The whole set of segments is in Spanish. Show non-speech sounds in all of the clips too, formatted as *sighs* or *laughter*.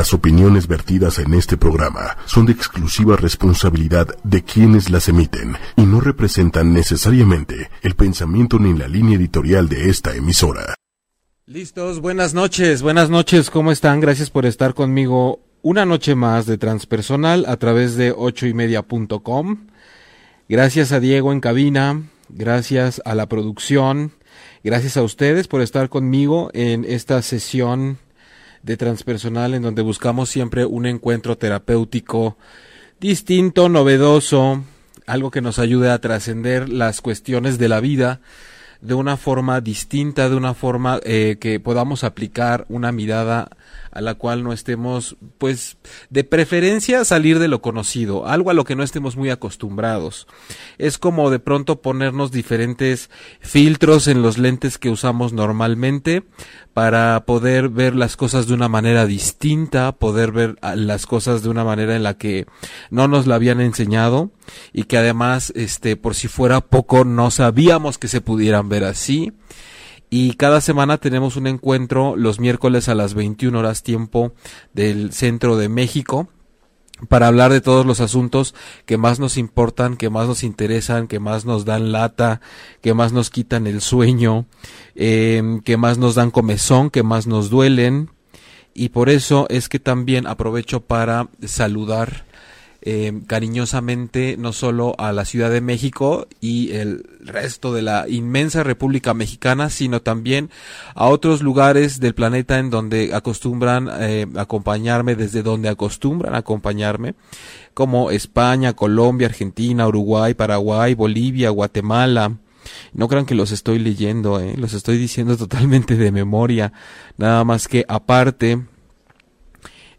Las opiniones vertidas en este programa son de exclusiva responsabilidad de quienes las emiten y no representan necesariamente el pensamiento ni la línea editorial de esta emisora. Listos, buenas noches, buenas noches, ¿cómo están? Gracias por estar conmigo una noche más de Transpersonal a través de ochoymedia.com. Gracias a Diego en cabina, gracias a la producción, gracias a ustedes por estar conmigo en esta sesión de transpersonal en donde buscamos siempre un encuentro terapéutico distinto, novedoso, algo que nos ayude a trascender las cuestiones de la vida de una forma distinta, de una forma eh, que podamos aplicar una mirada a la cual no estemos, pues, de preferencia salir de lo conocido, algo a lo que no estemos muy acostumbrados. Es como de pronto ponernos diferentes filtros en los lentes que usamos normalmente para poder ver las cosas de una manera distinta, poder ver las cosas de una manera en la que no nos la habían enseñado y que además, este, por si fuera poco, no sabíamos que se pudieran ver así y cada semana tenemos un encuentro los miércoles a las 21 horas tiempo del centro de México para hablar de todos los asuntos que más nos importan, que más nos interesan, que más nos dan lata, que más nos quitan el sueño, eh, que más nos dan comezón, que más nos duelen. Y por eso es que también aprovecho para saludar eh, cariñosamente no solo a la Ciudad de México y el resto de la inmensa República Mexicana, sino también a otros lugares del planeta en donde acostumbran eh, acompañarme, desde donde acostumbran acompañarme, como España, Colombia, Argentina, Uruguay, Paraguay, Bolivia, Guatemala, no crean que los estoy leyendo, eh, los estoy diciendo *laughs* totalmente de memoria. Nada más que aparte,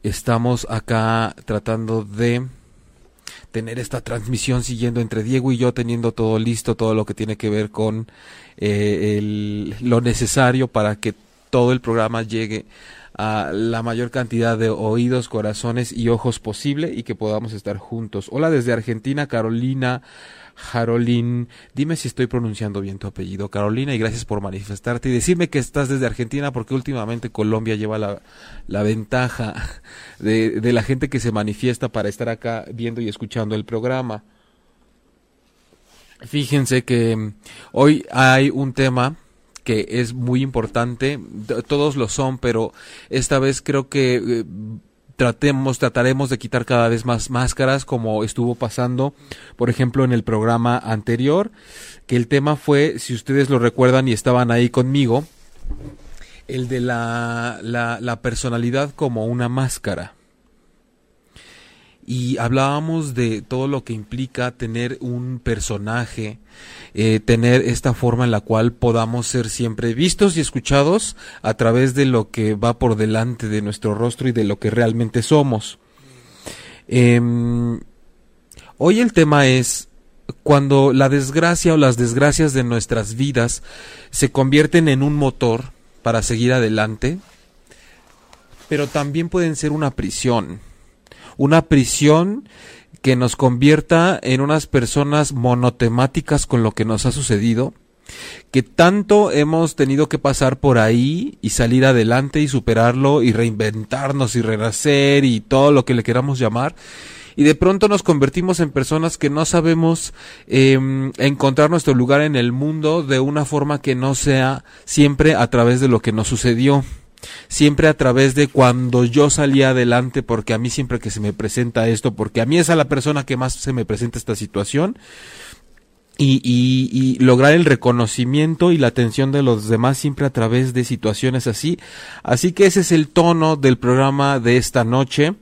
estamos acá tratando de tener esta transmisión siguiendo entre Diego y yo, teniendo todo listo, todo lo que tiene que ver con eh, lo necesario para que todo el programa llegue a la mayor cantidad de oídos, corazones y ojos posible y que podamos estar juntos. Hola desde Argentina, Carolina. Jarolín, dime si estoy pronunciando bien tu apellido, Carolina, y gracias por manifestarte y decirme que estás desde Argentina, porque últimamente Colombia lleva la, la ventaja de, de la gente que se manifiesta para estar acá viendo y escuchando el programa. Fíjense que mm, hoy hay un tema que es muy importante, todos lo son, pero esta vez creo que eh, tratemos, trataremos de quitar cada vez más máscaras como estuvo pasando, por ejemplo, en el programa anterior, que el tema fue, si ustedes lo recuerdan y estaban ahí conmigo, el de la, la, la personalidad como una máscara y hablábamos de todo lo que implica tener un personaje, eh, tener esta forma en la cual podamos ser siempre vistos y escuchados a través de lo que va por delante de nuestro rostro y de lo que realmente somos. Em, hoy el tema es cuando la desgracia o las desgracias de nuestras vidas se convierten en un motor para seguir adelante, pero también pueden ser una prisión una prisión que nos convierta en unas personas monotemáticas con lo que nos ha sucedido, que tanto hemos tenido que pasar por ahí y salir adelante y superarlo y reinventarnos y renacer y todo lo que le queramos llamar. Y de pronto nos convertimos en personas que no sabemos em, encontrar nuestro lugar en el mundo de una forma que no sea siempre a través de lo que nos sucedió siempre a través de cuando yo salía adelante, porque a mí siempre que se me presenta esto, porque a mí es a la persona que más se me presenta esta situación, y, y, y, lograr el reconocimiento y la atención de los demás siempre a través de situaciones así. Así que ese es el tono del programa de esta noche.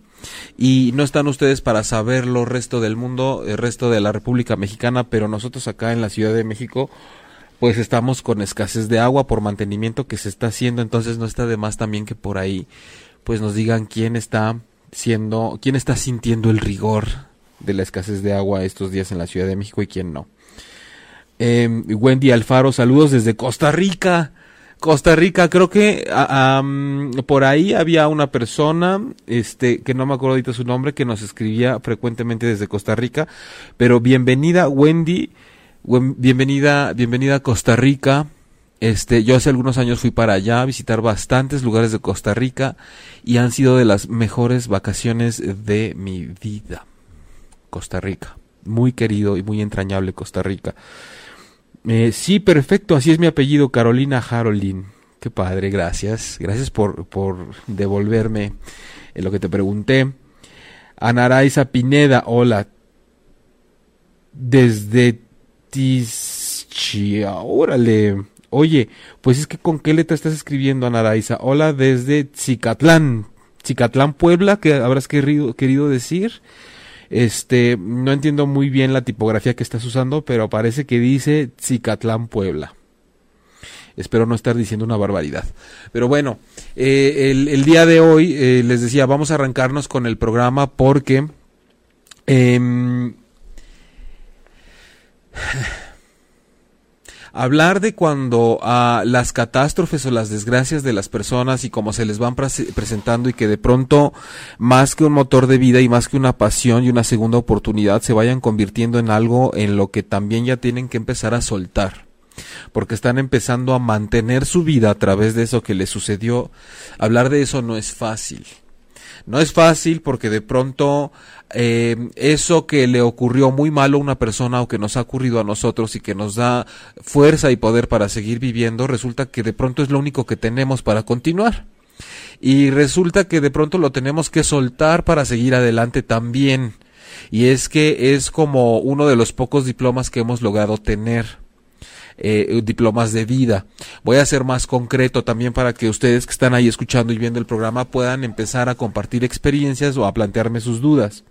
Y no están ustedes para saberlo, resto del mundo, el resto de la República Mexicana, pero nosotros acá en la Ciudad de México pues estamos con escasez de agua por mantenimiento que se está haciendo, entonces no está de más también que por ahí pues nos digan quién está siendo, quién está sintiendo el rigor de la escasez de agua estos días en la Ciudad de México y quién no. Eh, Wendy Alfaro, saludos desde Costa Rica. Costa Rica, creo que por ahí había una persona, este, que no me acuerdo ahorita su nombre, que nos escribía frecuentemente desde Costa Rica, pero bienvenida Wendy, bienvenida, bienvenida a Costa Rica. Este, yo hace algunos años fui para allá a visitar bastantes lugares de Costa Rica y han sido de las mejores vacaciones de mi vida. Costa Rica. Muy querido y muy entrañable Costa Rica. Eh, sí, perfecto, así es mi apellido, Carolina Harolin. Qué padre, gracias. Gracias por, por devolverme lo que te pregunté. Anaraiza Pineda, hola. Desde Tischia, órale. Oye, pues es que con qué letra estás escribiendo, Anaraiza. Hola desde Cicatlán. Cicatlán, Puebla, que habrás querido, querido decir. Este, no entiendo muy bien la tipografía que estás usando, pero parece que dice Cicatlán, Puebla. Espero no estar diciendo una barbaridad. Pero bueno, eh, el, día de hoy eh, les decía, vamos a arrancarnos con el programa porque... Em, *sighs* hablar de cuando a las catástrofes o las desgracias de las personas y cómo se les van presentando y que de pronto más que un motor de vida y más que una pasión y una segunda oportunidad se vayan convirtiendo en algo en lo que también ya tienen que empezar a soltar porque están empezando a mantener su vida a través de eso que les sucedió. Hablar de eso no es fácil. No es fácil porque de pronto eh, eso que le ocurrió muy malo a una persona o que nos ha ocurrido a nosotros y que nos da fuerza y poder para seguir viviendo, resulta que de pronto es lo único que tenemos para continuar. Y resulta que de pronto lo tenemos que soltar para seguir adelante también. Y es que es como uno de los pocos diplomas que hemos logrado tener eh, diplomas de vida. Voy a ser más concreto también para que ustedes que están ahí escuchando y viendo el programa puedan empezar a compartir experiencias o a plantearme sus dudas.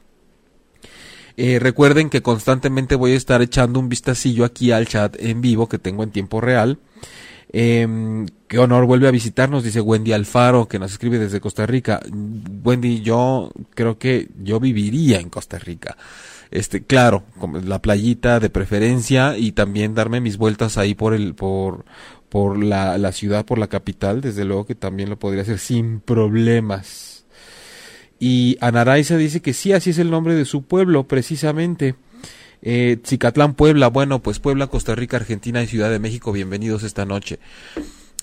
Eh, recuerden que constantemente voy a estar echando un vistacillo aquí al chat en vivo que tengo en tiempo real. Eh, qué honor vuelve a visitarnos, dice Wendy Alfaro, que nos escribe desde Costa Rica. Wendy, yo creo que yo viviría en Costa Rica este, claro, la playita de preferencia y también darme mis vueltas ahí por el, por, por la, la ciudad, por la capital, desde luego que también lo podría hacer sin problemas. Y Anaraiza dice que sí, así es el nombre de su pueblo, precisamente. Eh, Cicatlán, Puebla, bueno, pues Puebla, Costa Rica, Argentina y Ciudad de México, bienvenidos esta noche.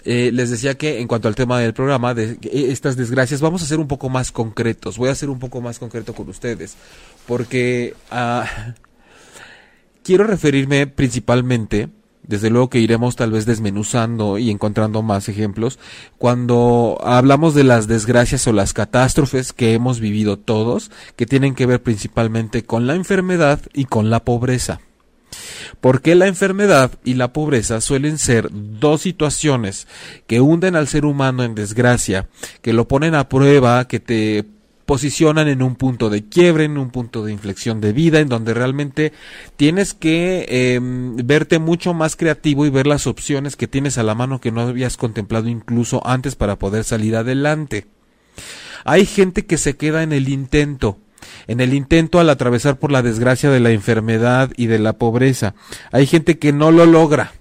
Eh, les decía que en cuanto al tema del programa, de estas desgracias, vamos a ser un poco más concretos. Voy a ser un poco más concreto con ustedes, porque ah, quiero referirme principalmente, desde luego que iremos tal vez desmenuzando y encontrando más ejemplos, cuando hablamos de las desgracias o las catástrofes que hemos vivido todos, que tienen que ver principalmente con la enfermedad y con la pobreza. Porque la enfermedad y la pobreza suelen ser dos situaciones que hunden al ser humano en desgracia, que lo ponen a prueba, que te posicionan en un punto de quiebre, en un punto de inflexión de vida, en donde realmente tienes que em, verte mucho más creativo y ver las opciones que tienes a la mano que no habías contemplado incluso antes para poder salir adelante. Hay gente que se queda en el intento, en el intento al atravesar por la desgracia de la enfermedad y de la pobreza. Hay gente que no lo logra.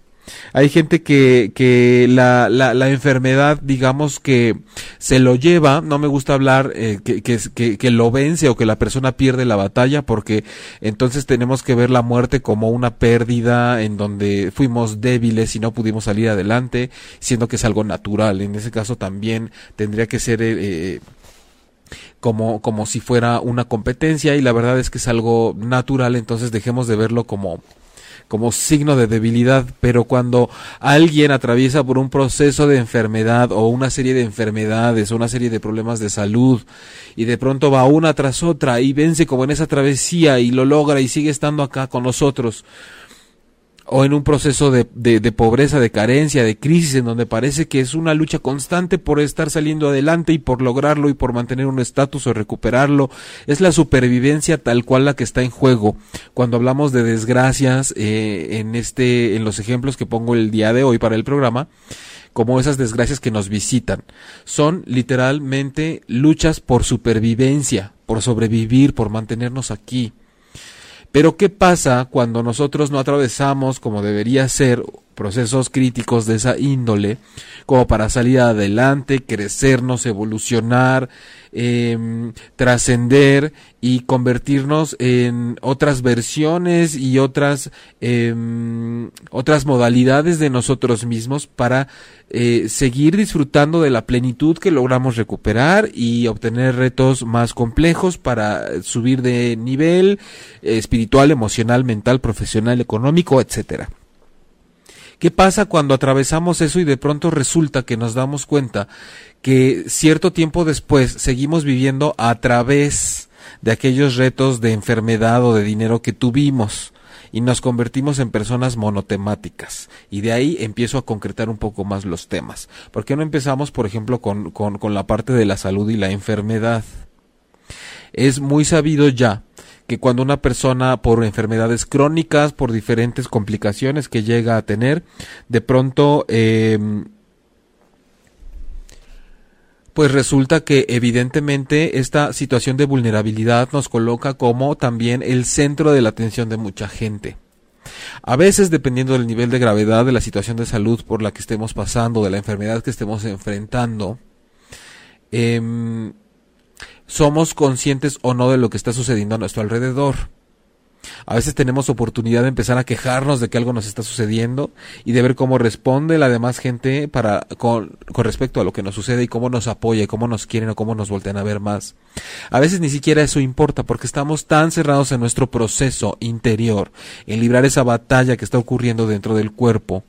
Hay gente que, que la, la, la enfermedad, digamos que se lo lleva, no me gusta hablar eh, que, que, que, lo vence o que la persona pierde la batalla, porque entonces tenemos que ver la muerte como una pérdida en donde fuimos débiles y no pudimos salir adelante, siendo que es algo natural. En ese caso también tendría que ser... Eh, eh como, como si fuera una competencia y la verdad es que es algo natural, entonces dejemos de verlo como, como signo de debilidad, pero cuando alguien atraviesa por un proceso de enfermedad o una serie de enfermedades o una serie de problemas de salud y de pronto va una tras otra y vence como en esa travesía y lo logra y sigue estando acá con nosotros, o en un proceso de, de, pobreza, de carencia, de crisis, en donde parece que es una lucha constante por estar saliendo adelante y por lograrlo y por mantener un estatus o recuperarlo. Es la supervivencia tal cual la que está en juego. Cuando hablamos de desgracias, eh, en este, en los ejemplos que pongo el día de hoy para el programa, como esas desgracias que nos visitan. Son literalmente luchas por supervivencia, por sobrevivir, por mantenernos aquí. Pero ¿qué pasa cuando nosotros no atravesamos como debería ser procesos críticos de esa índole, como para salir adelante, crecernos, evolucionar, eh, trascender y convertirnos en otras versiones y otras eh, otras modalidades de nosotros mismos para eh, seguir disfrutando de la plenitud que logramos recuperar y obtener retos más complejos para subir de nivel eh, espiritual, emocional, mental, profesional, económico, etcétera. ¿Qué pasa cuando atravesamos eso y de pronto resulta que nos damos cuenta que cierto tiempo después seguimos viviendo a través de aquellos retos de enfermedad o de dinero que tuvimos? y nos convertimos en personas monotemáticas. Y de ahí empiezo a concretar un poco más los temas. ¿Por qué no empezamos, por ejemplo, con, con, con la parte de la salud y la enfermedad? Es muy sabido ya que cuando una persona por enfermedades crónicas, por diferentes complicaciones que llega a tener, de pronto eh, pues resulta que evidentemente esta situación de vulnerabilidad nos coloca como también el centro de la atención de mucha gente. A veces, dependiendo del nivel de gravedad de la situación de salud por la que estemos pasando, de la enfermedad que estemos enfrentando, eh, somos conscientes o no de lo que está sucediendo a nuestro alrededor. A veces tenemos oportunidad de empezar a quejarnos de que algo nos está sucediendo y de ver cómo responde la demás gente para con, con, respecto a lo que nos sucede y cómo nos apoya y cómo nos quieren o cómo nos voltean a ver más. A veces ni siquiera eso importa porque estamos tan cerrados en nuestro proceso interior, en librar esa batalla que está ocurriendo dentro del cuerpo,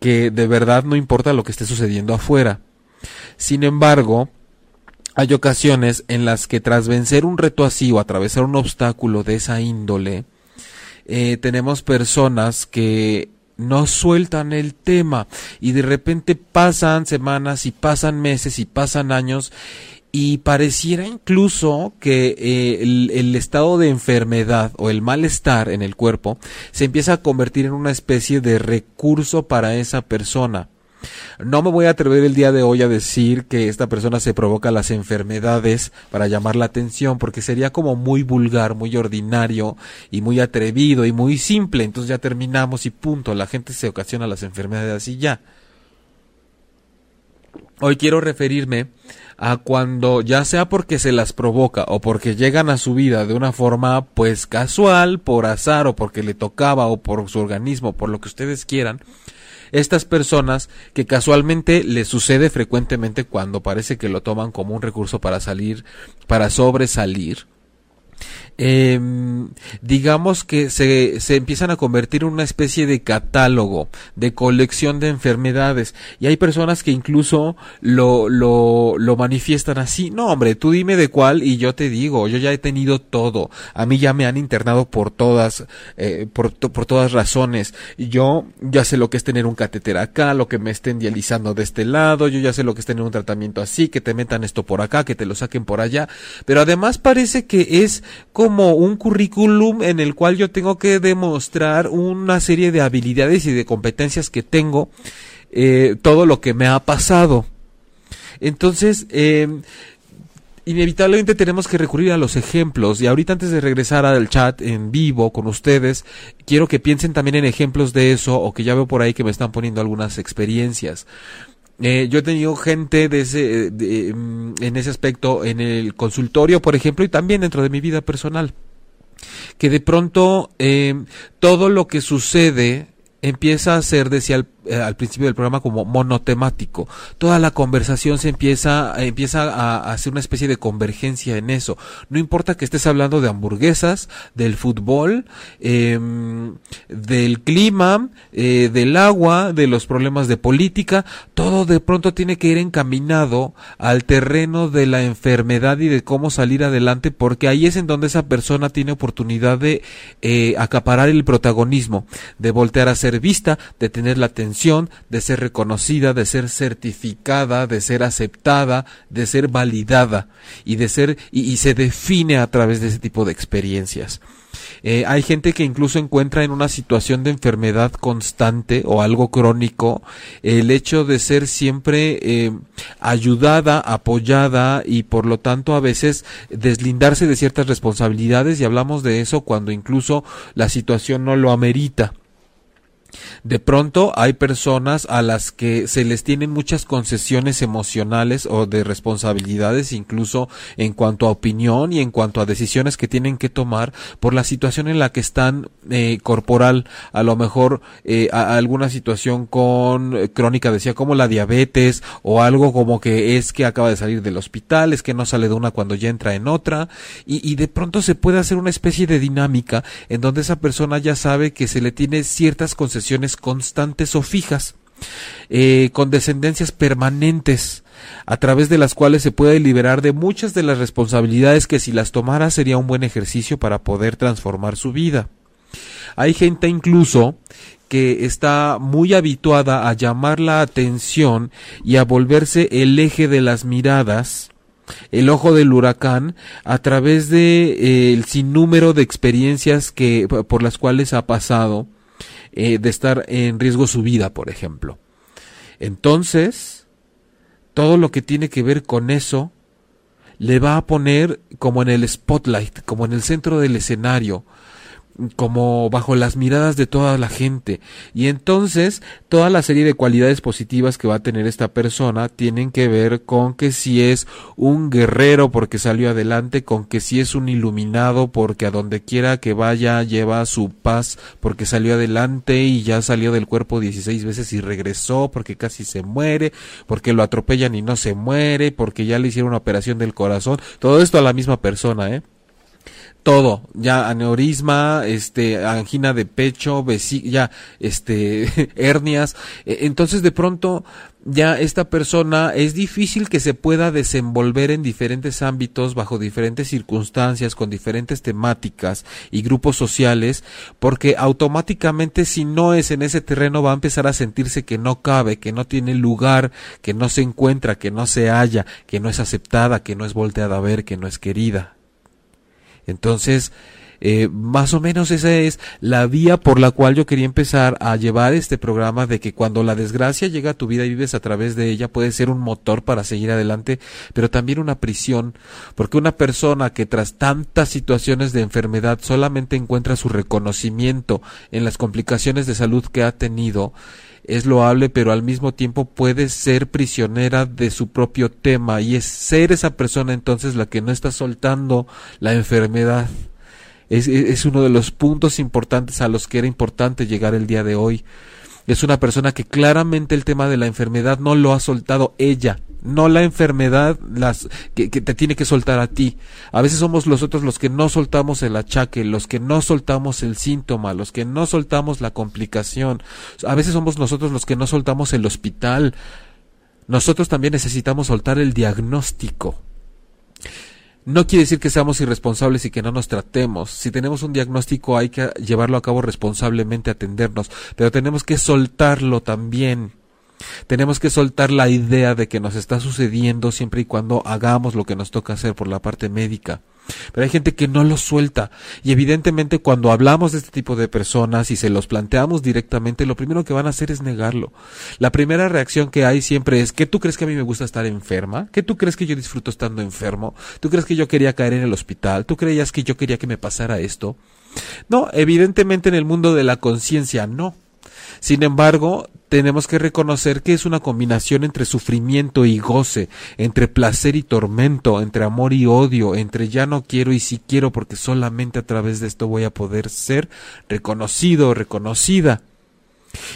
que de verdad no importa lo que esté sucediendo afuera. Sin embargo, hay ocasiones en las que tras vencer un reto así o atravesar un obstáculo de esa índole, eh, tenemos personas que no sueltan el tema y de repente pasan semanas y pasan meses y pasan años y pareciera incluso que eh, el, el, estado de enfermedad o el malestar en el cuerpo se empieza a convertir en una especie de recurso para esa persona. No me voy a atrever el día de hoy a decir que esta persona se provoca las enfermedades para llamar la atención, porque sería como muy vulgar, muy ordinario y muy atrevido y muy simple. Entonces ya terminamos y punto. La gente se ocasiona las enfermedades y ya. Hoy quiero referirme a cuando ya sea porque se las provoca o porque llegan a su vida de una forma pues casual, por azar o porque le tocaba o por su organismo, por lo que ustedes quieran, estas personas que casualmente les sucede frecuentemente cuando parece que lo toman como un recurso para salir, para sobresalir, eh, digamos que se, se, empiezan a convertir en una especie de catálogo, de colección de enfermedades. Y hay personas que incluso lo, lo, lo manifiestan así. No, hombre, tú dime de cuál y yo te digo, yo ya he tenido todo. A mí ya me han internado por todas, eh, por, por todas razones. Yo ya sé lo que es tener un catéter acá, lo que me estén dializando de este lado, yo ya sé lo que es tener un tratamiento así, que te metan esto por acá, que te lo saquen por allá. Pero además parece que es un currículum en el cual yo tengo que demostrar una serie de habilidades y de competencias que tengo, eh, todo lo que me ha pasado. Entonces, eh, inevitablemente tenemos que recurrir a los ejemplos y ahorita antes de regresar al chat en vivo con ustedes, quiero que piensen también en ejemplos de eso o que ya veo por ahí que me están poniendo algunas experiencias. Eh, yo he tenido gente de ese, de, en ese aspecto en el consultorio, por ejemplo, y también dentro de mi vida personal. Que de pronto eh, todo lo que sucede empieza a ser, decía al, eh, al, principio del programa, como monotemático. Toda la conversación se empieza, empieza a, hacer una especie de convergencia en eso. No importa que estés hablando de hamburguesas, del fútbol, eh, del clima, eh, del agua, de los problemas de política, todo de pronto tiene que ir encaminado al terreno de la enfermedad y de cómo salir adelante, porque ahí es en donde esa persona tiene oportunidad de eh, acaparar el protagonismo, de voltear a ser vista, de tener la atención, de ser reconocida, de ser certificada, de ser aceptada, de ser validada y de ser y, se define a través de ese tipo de experiencias. Eh, hay gente que incluso encuentra en una situación de enfermedad constante o algo crónico el hecho de ser siempre eh, ayudada, apoyada y por lo tanto a veces deslindarse de ciertas responsabilidades y hablamos de eso cuando incluso la situación no lo amerita. De pronto hay personas a las que se les tienen muchas concesiones emocionales o de responsabilidades, incluso en cuanto a opinión y en cuanto a decisiones que tienen que tomar por la situación en la que están eh, corporal, a lo mejor eh, alguna situación con eh, crónica, decía como la diabetes o algo como que es que acaba de salir del hospital, es que no sale de una cuando ya entra en otra. Y, y de pronto se puede hacer una especie de dinámica en donde esa persona ya sabe que se le tiene ciertas concesiones constantes o fijas, eh, con descendencias permanentes, a través de las cuales se puede liberar de muchas de las responsabilidades que si las tomara sería un buen ejercicio para poder transformar su vida. Hay gente incluso que está muy habituada a llamar la atención y a volverse el eje de las miradas el ojo del huracán a través de eh, el sinnúmero de experiencias que por las cuales ha pasado eh, de estar en riesgo su vida, por ejemplo. Entonces, todo lo que tiene que ver con eso le va a poner como en el spotlight, como en el centro del escenario, como bajo las miradas de toda la gente. Y entonces toda la serie de cualidades positivas que va a tener esta persona tienen que ver con que si es un guerrero porque salió adelante, con que si es un iluminado porque a donde quiera que vaya lleva su paz porque salió adelante y ya salió del cuerpo 16 veces y regresó porque casi se muere, porque lo atropellan y no se muere, porque ya le hicieron una operación del corazón. Todo esto a la misma persona, ¿eh? Todo, ya aneurisma, este, angina de pecho, ya, este, *laughs* hernias. E, entonces de pronto ya esta persona es difícil que se pueda desenvolver en diferentes ámbitos, bajo diferentes circunstancias, con diferentes temáticas y grupos sociales, porque automáticamente si no es en ese terreno va a empezar a sentirse que no cabe, que no tiene lugar, que no se encuentra, que no se halla, que no es aceptada, que no es volteada a ver, que no es querida. Entonces, eh, más o menos esa es la vía por la cual yo quería empezar a llevar este programa de que cuando la desgracia llega a tu vida y vives a través de ella puede ser un motor para seguir adelante, pero también una prisión, porque una persona que tras tantas situaciones de enfermedad solamente encuentra su reconocimiento en las complicaciones de salud que ha tenido, es loable, pero al mismo tiempo puede ser prisionera de su propio tema y es ser esa persona entonces la que no está soltando la enfermedad. Es, es uno de los puntos importantes a los que era importante llegar el día de hoy. Es una persona que claramente el tema de la enfermedad no lo ha soltado ella, no la enfermedad las que, te tiene que soltar a ti. A veces somos nosotros los que no soltamos el achaque, los que no soltamos el síntoma, los que no soltamos la complicación. A veces somos nosotros los que no soltamos el hospital. Nosotros también necesitamos soltar el diagnóstico. No quiere decir que seamos irresponsables y que no nos tratemos. Si tenemos un diagnóstico hay que llevarlo a cabo responsablemente, atendernos, pero tenemos que soltarlo también. Tenemos que soltar la idea de que nos está sucediendo siempre y cuando hagamos lo que nos toca hacer por la parte médica. Pero hay gente que no lo suelta y evidentemente cuando hablamos de este tipo de personas y se los planteamos directamente, lo primero que van a hacer es negarlo. La primera reacción que hay siempre es ¿qué tú crees que a mí me gusta estar enferma? ¿Qué tú crees que yo disfruto estando enfermo? ¿Tú crees que yo quería caer en el hospital? ¿Tú creías que yo quería que me pasara esto? No, evidentemente en el mundo de la conciencia no. Sin embargo, tenemos que reconocer que es una combinación entre sufrimiento y goce, entre placer y tormento, entre amor y odio, entre ya no quiero y sí quiero porque solamente a través de esto voy a poder ser reconocido o reconocida.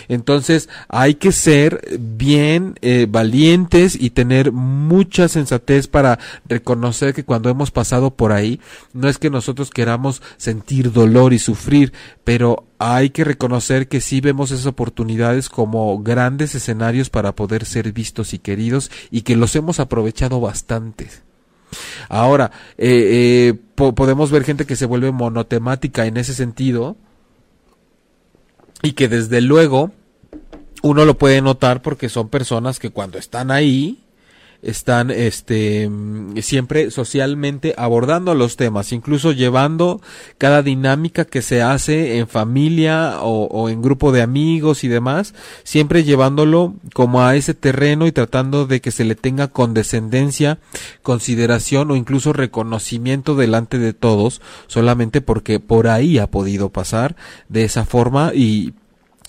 Entonces hay que ser bien eh, valientes y tener mucha sensatez para reconocer que cuando hemos pasado por ahí, no es que nosotros queramos sentir dolor y sufrir, pero hay que reconocer que sí vemos esas oportunidades como grandes escenarios para poder ser vistos y queridos y que los hemos aprovechado bastante. Ahora, eh, eh, podemos ver gente que se vuelve monotemática en ese sentido, y que desde luego uno lo puede notar porque son personas que cuando están ahí están este siempre socialmente abordando los temas, incluso llevando cada dinámica que se hace en familia o, o, en grupo de amigos y demás, siempre llevándolo como a ese terreno y tratando de que se le tenga condescendencia, consideración o incluso reconocimiento delante de todos, solamente porque por ahí ha podido pasar de esa forma y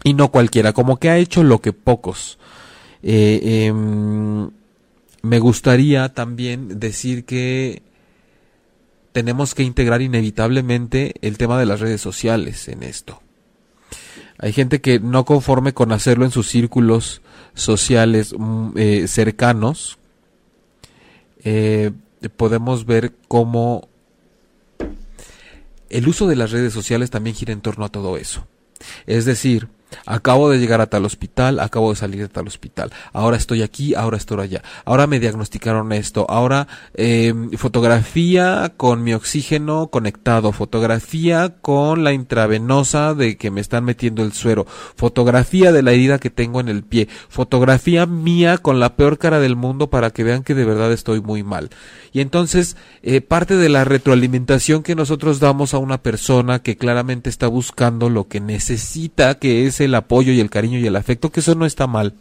y no cualquiera, como que ha hecho lo que pocos. Eh, em, me gustaría también decir que tenemos que integrar inevitablemente el tema de las redes sociales en esto. Hay gente que no conforme con hacerlo en sus círculos sociales mm, eh, cercanos, eh, podemos ver cómo el uso de las redes sociales también gira en torno a todo eso. Es decir, Acabo de llegar a tal hospital, acabo de salir de tal hospital. Ahora estoy aquí, ahora estoy allá. Ahora me diagnosticaron esto. Ahora eh, fotografía con mi oxígeno conectado. Fotografía con la intravenosa de que me están metiendo el suero. Fotografía de la herida que tengo en el pie. Fotografía mía con la peor cara del mundo para que vean que de verdad estoy muy mal. Y entonces eh, parte de la retroalimentación que nosotros damos a una persona que claramente está buscando lo que necesita, que es el apoyo y el cariño y el afecto, que eso no está mal.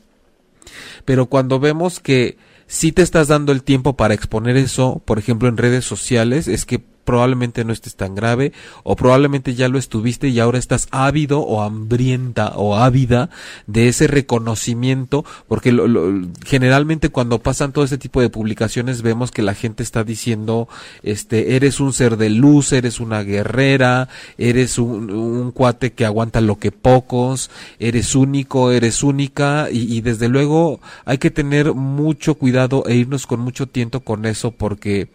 Pero cuando vemos que si te estás dando el tiempo para exponer eso, por ejemplo en redes sociales, es que probablemente no estés tan grave o probablemente ya lo estuviste y ahora estás ávido o hambrienta o ávida de ese reconocimiento porque generalmente cuando pasan todo ese tipo de publicaciones vemos que la gente está diciendo este eres un ser de luz eres una guerrera eres un, un cuate que aguanta lo que pocos eres único eres única y, y desde luego hay que tener mucho cuidado e irnos con mucho tiento con eso porque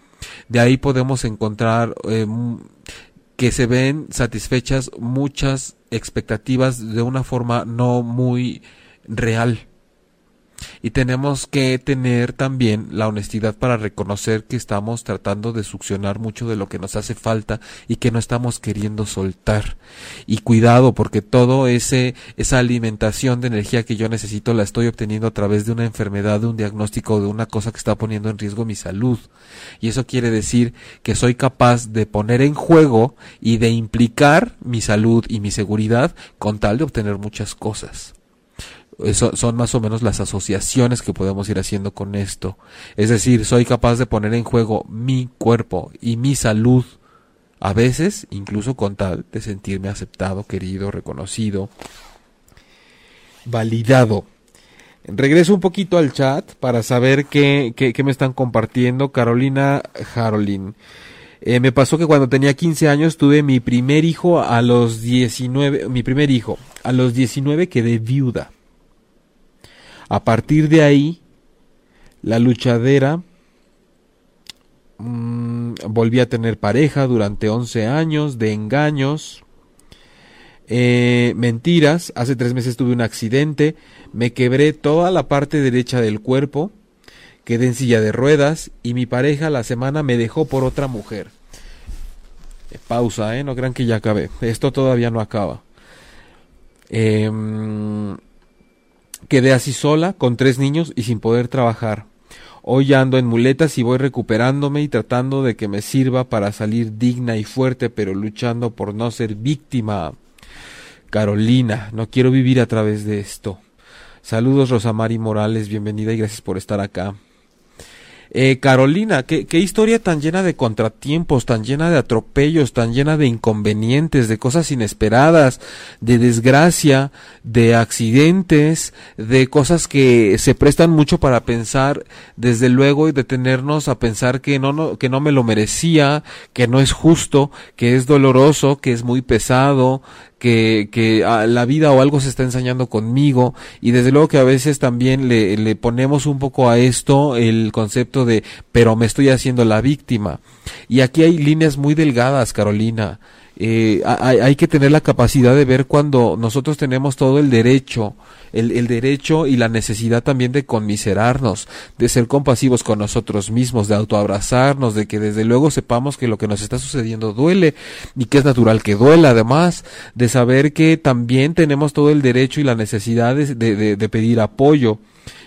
de ahí podemos encontrar eh, que se ven satisfechas muchas expectativas de una forma no muy real y tenemos que tener también la honestidad para reconocer que estamos tratando de succionar mucho de lo que nos hace falta y que no estamos queriendo soltar. Y cuidado porque todo ese esa alimentación de energía que yo necesito la estoy obteniendo a través de una enfermedad, de un diagnóstico, de una cosa que está poniendo en riesgo mi salud. Y eso quiere decir que soy capaz de poner en juego y de implicar mi salud y mi seguridad con tal de obtener muchas cosas. Eso son más o menos las asociaciones que podemos ir haciendo con esto. Es decir, soy capaz de poner en juego mi cuerpo y mi salud, a veces incluso con tal de sentirme aceptado, querido, reconocido, validado. Regreso un poquito al chat para saber qué, qué, me están compartiendo. Carolina Jarolín. Eh, me pasó que cuando tenía 15 años tuve mi primer hijo a los 19, mi primer hijo, a los 19 quedé viuda. A partir de ahí, la luchadera mm, volví a tener pareja durante 11 años de engaños, eh, mentiras. Hace tres meses tuve un accidente, me quebré toda la parte derecha del cuerpo, quedé en silla de ruedas y mi pareja la semana me dejó por otra mujer. Eh, pausa, ¿eh? No crean que ya acabé. Esto todavía no acaba. Eh, Quedé así sola, con tres niños y sin poder trabajar. Hoy ando en muletas y voy recuperándome y tratando de que me sirva para salir digna y fuerte, pero luchando por no ser víctima. Carolina, no quiero vivir a través de esto. Saludos Rosamari Morales, bienvenida y gracias por estar acá. Eh, Carolina, ¿qué, qué historia tan llena de contratiempos, tan llena de atropellos, tan llena de inconvenientes, de cosas inesperadas, de desgracia, de accidentes, de cosas que se prestan mucho para pensar, desde luego, y detenernos a pensar que no, no, que no me lo merecía, que no es justo, que es doloroso, que es muy pesado, que, que ah, la vida o algo se está ensañando conmigo. Y desde luego que a veces también le, le ponemos un poco a esto el concepto de pero me estoy haciendo la víctima y aquí hay líneas muy delgadas Carolina eh, hay, que tener la capacidad de ver cuando nosotros tenemos todo el derecho, el, derecho y la necesidad también de conmiserarnos, de ser compasivos con nosotros mismos, de autoabrazarnos, de que desde luego sepamos que lo que nos está sucediendo duele y que es natural que duela, además, de saber que también tenemos todo el derecho y la necesidad de, de pedir apoyo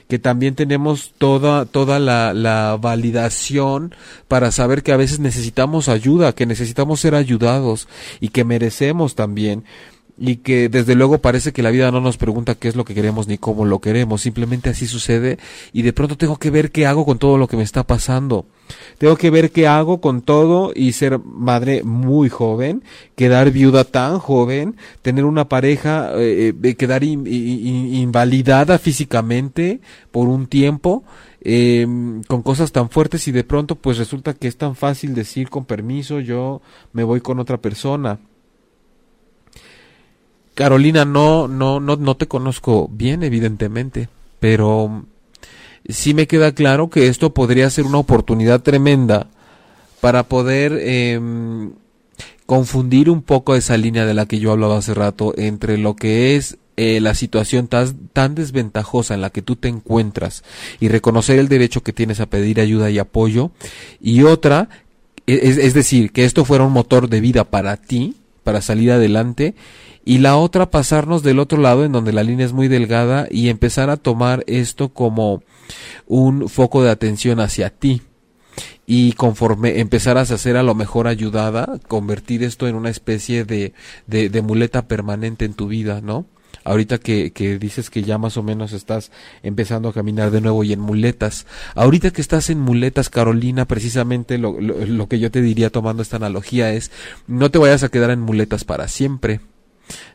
que también tenemos toda, toda la, la validación para saber que a veces necesitamos ayuda, que necesitamos ser ayudados y que merecemos también y que desde luego parece que la vida no nos pregunta qué es lo que queremos ni cómo lo queremos, simplemente así sucede y de pronto tengo que ver qué hago con todo lo que me está pasando. Tengo que ver qué hago con todo y ser madre muy joven, quedar viuda tan joven, tener una pareja, eh, eh quedar invalidada físicamente por un tiempo, eh, con cosas tan fuertes y de pronto pues resulta que es tan fácil decir con permiso yo me voy con otra persona Carolina, no, no, no, no te conozco bien, evidentemente, pero sí me queda claro que esto podría ser una oportunidad tremenda para poder em, confundir un poco esa línea de la que yo hablaba hace rato entre lo que es eh, la situación tan, tan, desventajosa en la que tú te encuentras y reconocer el derecho que tienes a pedir ayuda y apoyo y otra e, es decir que esto fuera un motor de vida para ti para salir adelante y la otra pasarnos del otro lado en donde la línea es muy delgada y empezar a tomar esto como un foco de atención hacia ti y conforme empezaras a ser a lo mejor ayudada, convertir esto en una especie de, de, de muleta permanente en tu vida, ¿no? ahorita que, que, dices que ya más o menos estás empezando a caminar de nuevo y en muletas. Ahorita que estás en muletas, Carolina, precisamente lo, lo, lo, que yo te diría tomando esta analogía es, no te vayas a quedar en muletas para siempre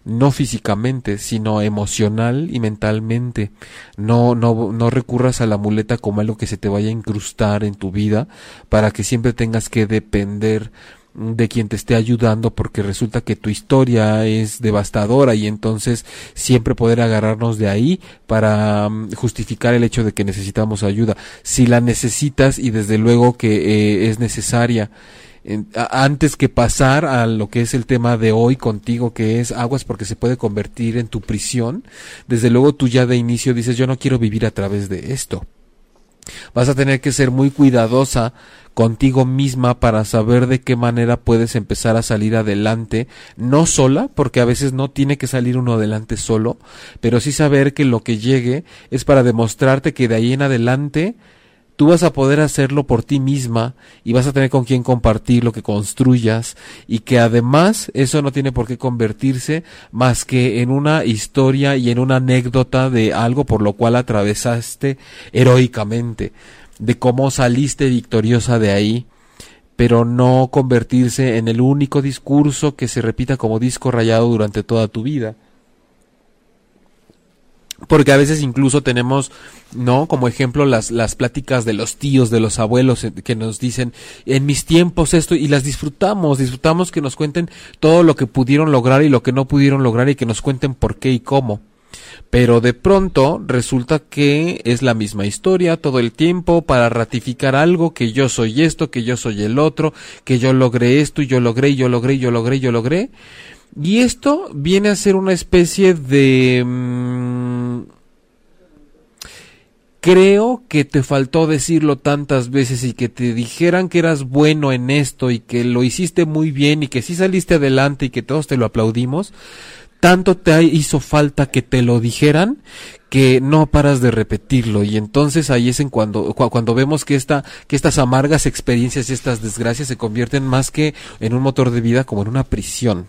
no físicamente, sino emocional y mentalmente. No, no, no recurras a la muleta como algo que se te vaya a incrustar en tu vida para que siempre tengas que depender de quien te esté ayudando porque resulta que tu historia es devastadora y entonces siempre poder agarrarnos de ahí para mm, justificar el hecho de que necesitamos ayuda. Si la necesitas y desde luego que eh, es necesaria antes que pasar a lo que es el tema de hoy contigo, que es aguas porque se puede convertir en tu prisión, desde luego tú ya de inicio dices yo no quiero vivir a través de esto. Vas a tener que ser muy cuidadosa contigo misma para saber de qué manera puedes empezar a salir adelante, no sola, porque a veces no tiene que salir uno adelante solo, pero sí saber que lo que llegue es para demostrarte que de ahí en adelante tú vas a poder hacerlo por ti misma y vas a tener con quien compartir lo que construyas y que además eso no tiene por qué convertirse más que en una historia y en una anécdota de algo por lo cual atravesaste heroicamente, de cómo saliste victoriosa de ahí pero no convertirse en el único discurso que se repita como disco rayado durante toda tu vida porque a veces incluso tenemos, ¿no? Como ejemplo las, las pláticas de los tíos, de los abuelos eh, que nos dicen, en mis tiempos esto, y las disfrutamos, disfrutamos que nos cuenten todo lo que pudieron lograr y lo que no pudieron lograr y que nos cuenten por qué y cómo. Pero de pronto resulta que es la misma historia todo el tiempo para ratificar algo, que yo soy esto, que yo soy el otro, que yo logré esto y yo logré y yo logré y yo logré y yo logré. Y esto viene a ser una especie de... Mmm, creo que te faltó decirlo tantas veces y que te dijeran que eras bueno en esto y que lo hiciste muy bien y que sí saliste adelante y que todos te lo aplaudimos, tanto te hizo falta que te lo dijeran que no paras de repetirlo y entonces ahí es en cuando cuando vemos que esta que estas amargas experiencias y estas desgracias se convierten más que en un motor de vida como en una prisión.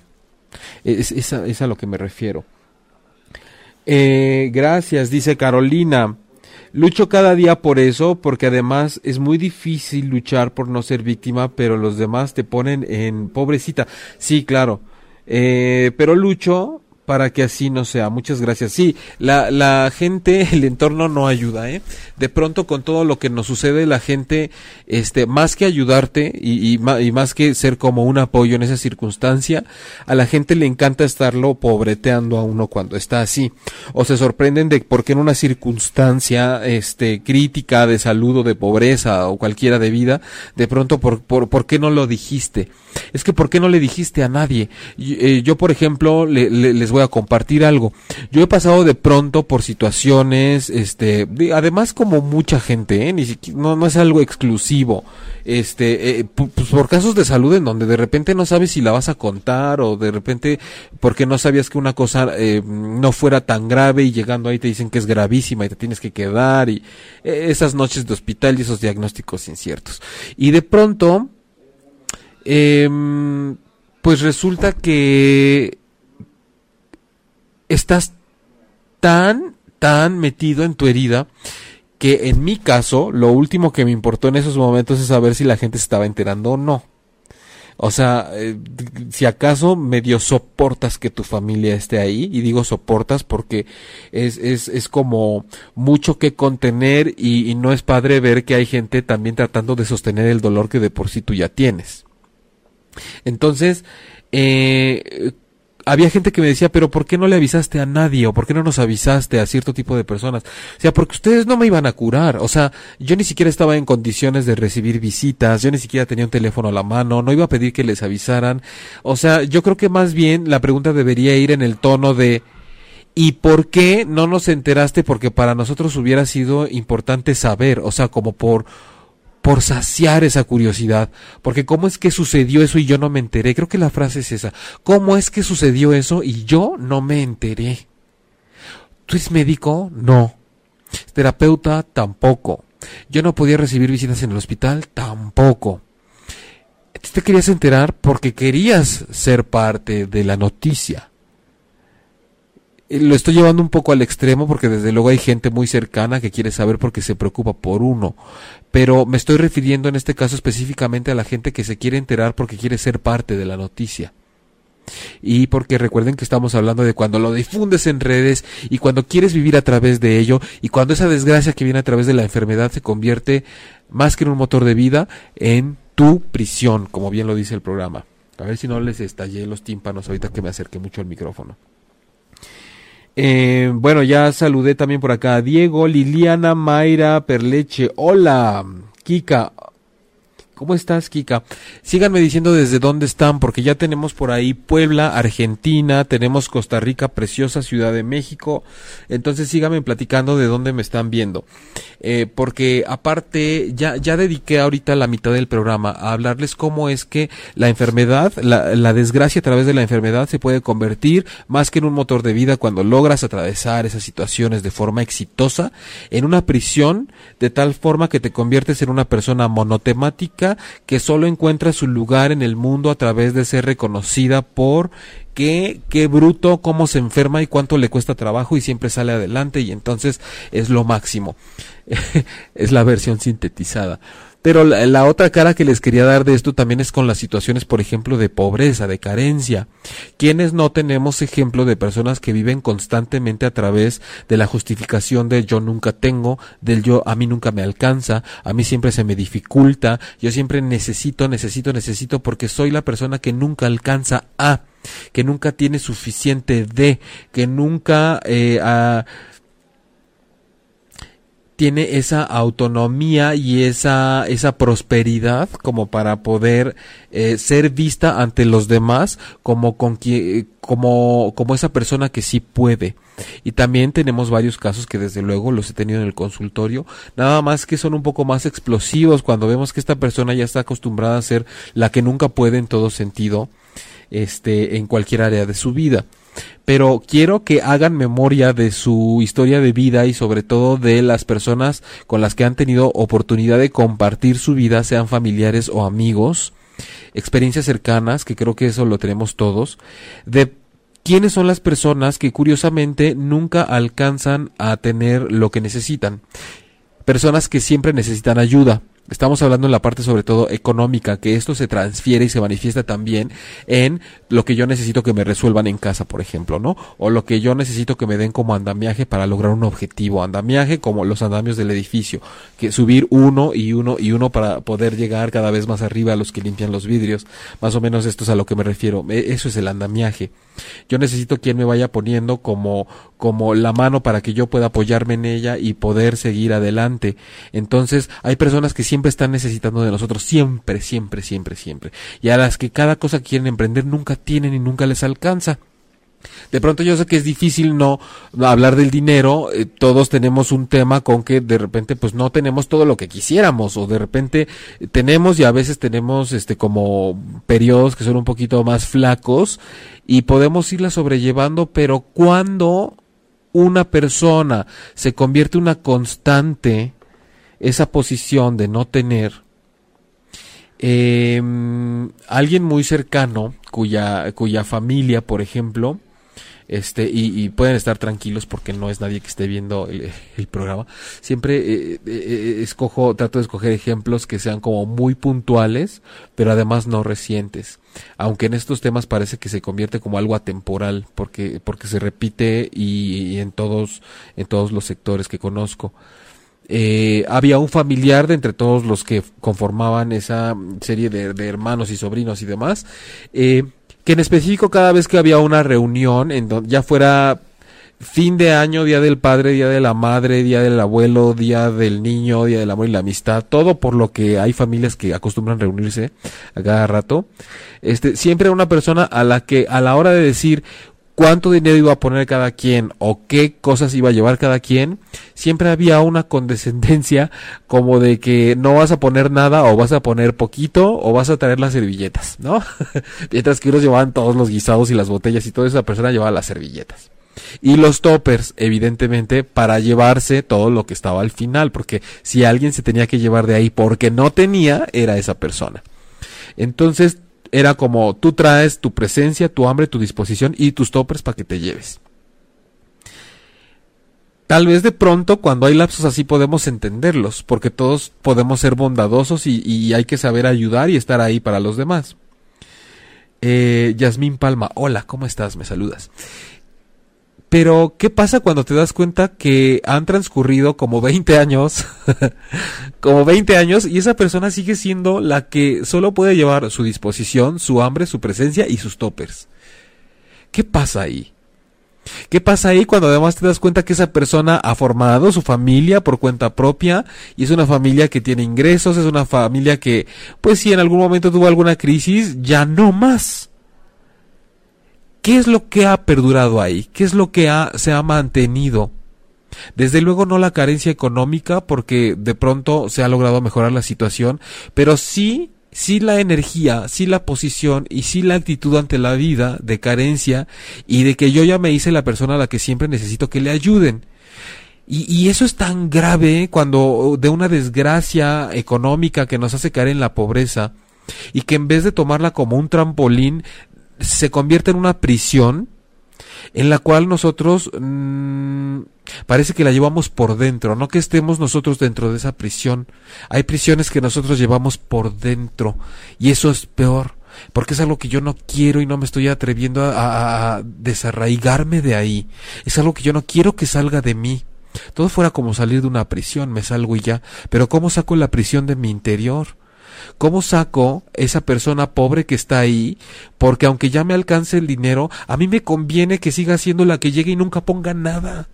Es, es, a, lo que me refiero. Eh, gracias, dice Carolina. Lucho cada día por eso, porque además es muy difícil luchar por no ser víctima, pero los demás te ponen en pobrecita. Sí, claro. Eh, pero lucho para que así no sea. Muchas gracias. Sí, la, la gente, *laughs* el entorno no ayuda, ¿eh? De pronto con todo lo que nos sucede, la gente, este, más que ayudarte y, y, y, más que ser como un apoyo en esa circunstancia, a la gente le encanta estarlo pobreteando a uno cuando está así. O se sorprenden de por qué en una circunstancia, este, crítica de salud o de pobreza o cualquiera de vida, de pronto por, por, por qué no lo dijiste. Es que por qué no le dijiste a nadie. Yo, eh, yo por ejemplo, le, le, les voy a compartir algo. Yo he pasado de pronto por situaciones, este, además como mucha gente, ¿eh? Ni siquiera, no, no es algo exclusivo, este, eh, pues por casos de salud en donde de repente no sabes si la vas a contar o de repente porque no sabías que una cosa eh, no fuera tan grave y llegando ahí te dicen que es gravísima y te tienes que quedar y eh, esas noches de hospital y esos diagnósticos inciertos. Y de pronto, eh, pues resulta que estás tan, tan metido en tu herida que en mi caso, lo último que me importó en esos momentos es saber si la gente se estaba enterando o no. O sea, eh, si acaso medio soportas que tu familia esté ahí, y digo soportas porque es, es, es como mucho que contener y, no es padre ver que hay gente también tratando de sostener el dolor que de por sí tú ya tienes. Entonces, eh, había gente que me decía, pero ¿por qué no le avisaste a nadie? ¿O por qué no nos avisaste a cierto tipo de personas? O sea, porque ustedes no me iban a curar. O sea, yo ni siquiera estaba en condiciones de recibir visitas, yo ni siquiera tenía un teléfono a la mano, no iba a pedir que les avisaran. O sea, yo creo que más bien la pregunta debería ir en el tono de, ¿y por qué no nos enteraste? Porque para nosotros hubiera sido importante saber, o sea, como por por saciar esa curiosidad. Porque ¿cómo es que sucedió eso y yo no me enteré? Creo que la frase es esa. ¿Cómo es que sucedió eso y yo no me enteré? ¿Tú eres médico? No. ¿Terapeuta? Tampoco. ¿Yo no podía recibir visitas en el hospital? Tampoco. Te querías enterar porque querías ser parte de la noticia lo estoy llevando un poco al extremo porque desde luego hay gente muy cercana que quiere saber porque se preocupa por uno. Pero me estoy refiriendo en este caso específicamente a la gente que se quiere enterar porque quiere ser parte de la noticia. Y porque recuerden que estamos hablando de cuando lo difundes en redes y cuando quieres vivir a través de ello y cuando esa desgracia que viene a través de la enfermedad se convierte más que en un motor de vida en tu prisión, como bien lo dice el programa. A ver si no les estallé los tímpanos ahorita que me acerqué mucho al micrófono. Eh, bueno, ya saludé también por acá a Diego, Liliana, Mayra, Perleche. Hola, Kika. ¿Cómo estás, Kika? Síganme diciendo desde dónde están, porque ya tenemos por ahí Puebla, Argentina, tenemos Costa Rica, preciosa Ciudad de México. Entonces síganme platicando de dónde me están viendo. Eh, porque aparte, ya, ya dediqué ahorita la mitad del programa a hablarles cómo es que la enfermedad, la, la desgracia a través de la enfermedad se puede convertir más que en un motor de vida cuando logras atravesar esas situaciones de forma exitosa en una prisión de tal forma que te conviertes en una persona monotemática que solo encuentra su lugar en el mundo a través de ser reconocida por qué, qué bruto, cómo se enferma y cuánto le cuesta trabajo y siempre sale adelante y entonces es lo máximo. *laughs* es la versión sintetizada. Pero la, otra cara que les quería dar de esto también es con las situaciones, por ejemplo, de pobreza, de carencia. Quienes no tenemos ejemplo de personas que viven constantemente a través de la justificación de yo nunca tengo, del yo a mí nunca me alcanza, a mí siempre se me dificulta, yo siempre necesito, necesito, necesito porque soy la persona que nunca alcanza a, que nunca tiene suficiente de, que nunca eh, tiene esa autonomía y esa, esa prosperidad como para poder eh, ser vista ante los demás como, con como, como esa persona que sí puede. Y también tenemos varios casos que desde luego los he tenido en el consultorio, nada más que son un poco más explosivos cuando vemos que esta persona ya está acostumbrada a ser la que nunca puede en todo sentido, este, en cualquier área de su vida pero quiero que hagan memoria de su historia de vida y sobre todo de las personas con las que han tenido oportunidad de compartir su vida, sean familiares o amigos, experiencias cercanas, que creo que eso lo tenemos todos, de quiénes son las personas que curiosamente nunca alcanzan a tener lo que necesitan. Personas que siempre necesitan ayuda, Estamos hablando en la parte sobre todo económica, que esto se transfiere y se manifiesta también en lo que yo necesito que me resuelvan en casa, por ejemplo, ¿no? O lo que yo necesito que me den como andamiaje para lograr un objetivo. Andamiaje como los andamios del edificio, que subir uno y uno y uno para poder llegar cada vez más arriba a los que limpian los vidrios. Más o menos esto es a lo que me refiero. E, eso es el andamiaje. Yo necesito quien me vaya poniendo como, como la mano para que yo pueda apoyarme en ella y poder seguir adelante. Entonces, hay personas que siempre están necesitando de nosotros, siempre, siempre, siempre, siempre. Y a las que cada cosa quieren emprender nunca tienen y nunca les alcanza. De pronto yo sé que es difícil no hablar del dinero, eh, todos tenemos un tema con que de repente pues no tenemos todo lo que quisiéramos o de repente tenemos y a veces tenemos este como periodos que son un poquito más flacos y podemos irla sobrellevando, pero cuando una persona se convierte en una constante esa posición de no tener, eh, alguien muy cercano, cuya, cuya familia, por ejemplo, este y, pueden estar tranquilos porque no es nadie que esté viendo el, programa. Siempre eh, eh, eh, escojo trato de escoger ejemplos que sean como muy puntuales pero además no recientes. Aunque en estos temas parece que se convierte como algo atemporal porque porque se repite y, en todos en todos los sectores que conozco había un familiar de entre todos los que conformaban esa serie de, de hermanos y sobrinos y demás eh, que en específico cada vez que había una reunión, en donde ya fuera fin de año, día del padre, día de la madre, día del abuelo, día del niño, día del amor y la amistad, todo por lo que hay familias que acostumbran reunirse a cada rato. Este, siempre una persona a la que a la hora de decir cuánto dinero iba a poner cada quien o qué cosas iba a llevar cada quien, siempre había una condescendencia como de que no vas a poner nada o vas a poner poquito o vas a traer las servilletas, ¿no? *laughs* Mientras que ellos llevaban todos los guisados y las botellas y toda esa persona llevaba las servilletas. Y los toppers, evidentemente, para llevarse todo lo que estaba al final, porque si alguien se tenía que llevar de ahí porque no tenía, era esa persona. Entonces, era como tú traes tu presencia, tu hambre, tu disposición y tus toppers para que te lleves. Tal vez de pronto cuando hay lapsos así podemos entenderlos, porque todos podemos ser bondadosos y, hay que saber ayudar y estar ahí para los demás. Eh, Yasmín Palma, hola, ¿cómo estás? Me saludas. Pero, ¿qué pasa cuando te das cuenta que han transcurrido como 20 años? *laughs* como 20 años y esa persona sigue siendo la que solo puede llevar su disposición, su hambre, su presencia y sus toppers. ¿Qué pasa ahí? ¿Qué pasa ahí cuando además te das cuenta que esa persona ha formado su familia por cuenta propia y es una familia que tiene ingresos, es una familia que, pues si en algún momento tuvo alguna crisis, ya no más? ¿Qué es lo que ha perdurado ahí? ¿Qué es lo que se ha mantenido? Desde luego no la carencia económica porque de pronto se ha logrado mejorar la situación, pero sí, sí la energía, sí la posición y sí la actitud ante la vida de carencia y de que yo ya me hice la persona a la que siempre necesito que le ayuden. Y, y, eso es tan grave cuando de una desgracia económica que nos hace caer en la pobreza y que en vez de tomarla como un trampolín se convierte en una prisión en la cual nosotros mmm, parece que la llevamos por dentro, no que estemos nosotros dentro de esa prisión. Hay prisiones que nosotros llevamos por dentro y eso es peor, porque es algo que yo no quiero y no me estoy atreviendo a, a desarraigarme de ahí. Es algo que yo no quiero que salga de mí. Todo fuera como salir de una prisión, me salgo y ya, pero ¿cómo saco la prisión de mi interior? ¿Cómo saco esa persona pobre que está ahí? Porque aunque ya me alcance el dinero, a mí me conviene que siga siendo la que llegue y nunca ponga nada.